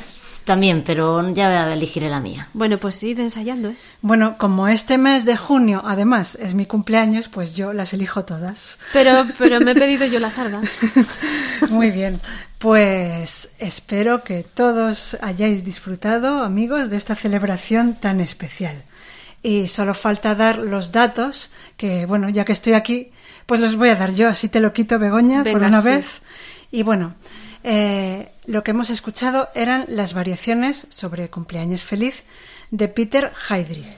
también, pero ya elegiré la mía. Bueno, pues id ensayando, ¿eh? Bueno, como este mes de junio, además, es mi cumpleaños, pues yo las elijo todas. Pero, pero me he pedido yo la zarda. Muy bien. Pues espero que todos hayáis disfrutado, amigos, de esta celebración tan especial. Y solo falta dar los datos, que bueno, ya que estoy aquí, pues los voy a dar yo, así te lo quito, Begoña, por una sí. vez. Y bueno, eh, lo que hemos escuchado eran las variaciones sobre Cumpleaños Feliz de Peter Heydrich.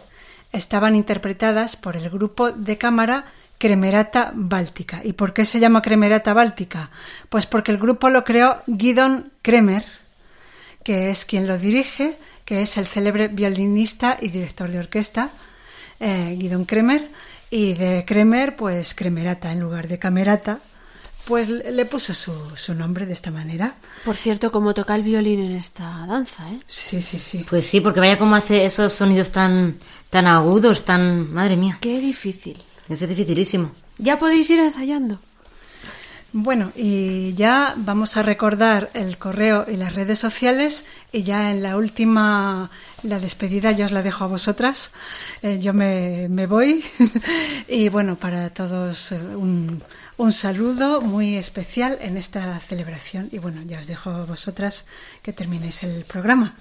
Estaban interpretadas por el grupo de cámara Cremerata Báltica. ¿Y por qué se llama Cremerata Báltica? Pues porque el grupo lo creó Guidon Kremer, que es quien lo dirige, que es el célebre violinista y director de orquesta, eh, Guidon Kremer, y de Kremer, pues Cremerata en lugar de Camerata, pues le puso su, su nombre de esta manera. Por cierto, como toca el violín en esta danza, ¿eh? Sí, sí, sí. Pues sí, porque vaya como hace esos sonidos tan, tan agudos, tan... Madre mía, Qué difícil. es dificilísimo. Ya podéis ir ensayando. Bueno, y ya vamos a recordar el correo y las redes sociales y ya en la última, la despedida yo os la dejo a vosotras. Eh, yo me, me voy y bueno, para todos eh, un, un saludo muy especial en esta celebración y bueno, ya os dejo a vosotras que terminéis el programa.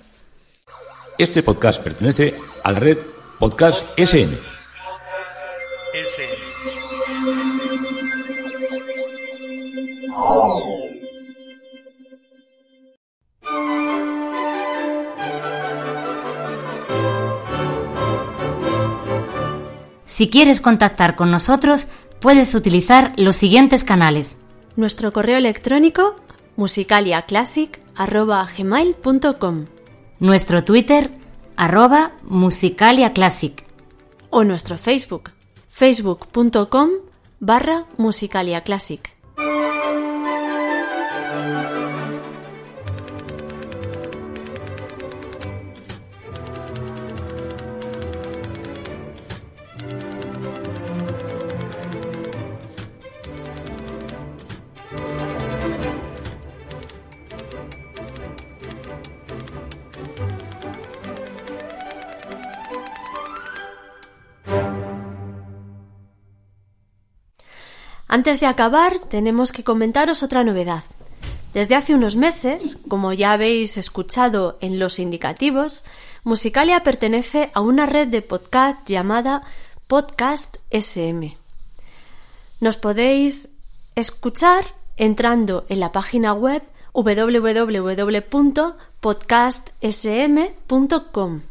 Este podcast pertenece a la red Podcast SN. Si quieres contactar con nosotros, puedes utilizar los siguientes canales. Nuestro correo electrónico musicaliaclassic.gmail.com Nuestro Twitter, arroba musicaliaclassic. o nuestro Facebook facebook.com barra musicaliaclassic. Antes de acabar, tenemos que comentaros otra novedad. Desde hace unos meses, como ya habéis escuchado en los indicativos, Musicalia pertenece a una red de podcast llamada Podcast SM. Nos podéis escuchar entrando en la página web www.podcastsm.com.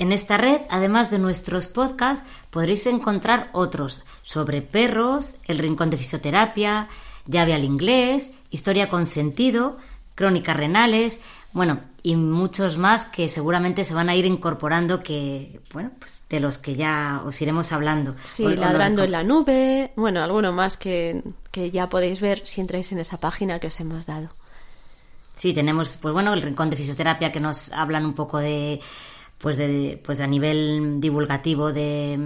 En esta red, además de nuestros podcasts, podréis encontrar otros sobre perros, el rincón de fisioterapia, llave al inglés, historia con sentido, crónicas renales, bueno, y muchos más que seguramente se van a ir incorporando que, bueno, pues de los que ya os iremos hablando. Sí, ladrando en la nube, bueno, alguno más que, que ya podéis ver si entráis en esa página que os hemos dado. Sí, tenemos, pues bueno, el rincón de fisioterapia que nos hablan un poco de, pues de, pues a nivel divulgativo de,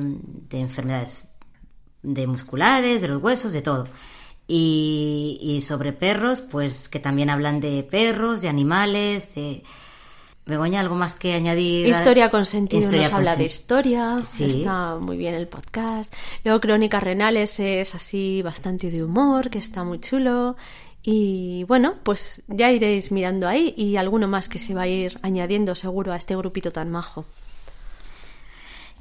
de enfermedades de musculares, de los huesos, de todo. Y, y sobre perros, pues que también hablan de perros, de animales, de... Begoña, ¿algo más que añadir? Historia con sentido Historia nos con habla de historia, Sí. está muy bien el podcast. Luego Crónicas Renales es así bastante de humor, que está muy chulo. Y bueno, pues ya iréis mirando ahí y alguno más que se va a ir añadiendo seguro a este grupito tan majo.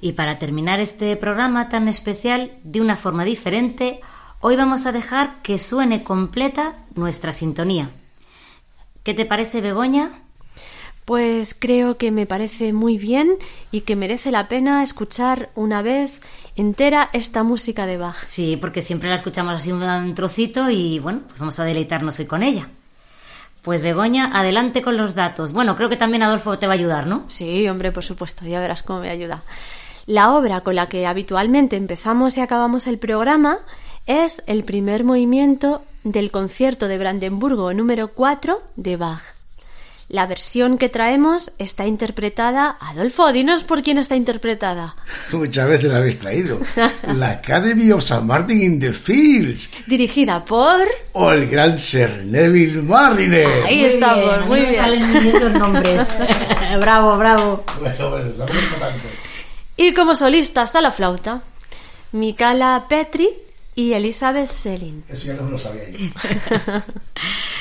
Y para terminar este programa tan especial de una forma diferente, hoy vamos a dejar que suene completa nuestra sintonía. ¿Qué te parece, Begoña? Pues creo que me parece muy bien y que merece la pena escuchar una vez entera esta música de Bach. Sí, porque siempre la escuchamos así un trocito y bueno, pues vamos a deleitarnos hoy con ella. Pues Begoña, adelante con los datos. Bueno, creo que también Adolfo te va a ayudar, ¿no? Sí, hombre, por supuesto, ya verás cómo me ayuda. La obra con la que habitualmente empezamos y acabamos el programa es el primer movimiento del concierto de Brandenburgo número 4 de Bach. La versión que traemos está interpretada. Adolfo, dinos por quién está interpretada. Muchas veces la habéis traído. La Academy of St. Martin in the Fields. Dirigida por. O el gran Sir Neville Marriner. Ahí Muy estamos, bien, muy bien. salen esos nombres. bravo, bravo. Bueno, bueno, es tanto. Y como solistas a la flauta, Mikala Petri y Elizabeth Selin. Eso ya no lo sabía yo.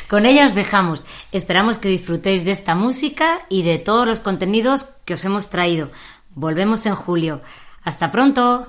Con ella os dejamos. Esperamos que disfrutéis de esta música y de todos los contenidos que os hemos traído. Volvemos en julio. Hasta pronto.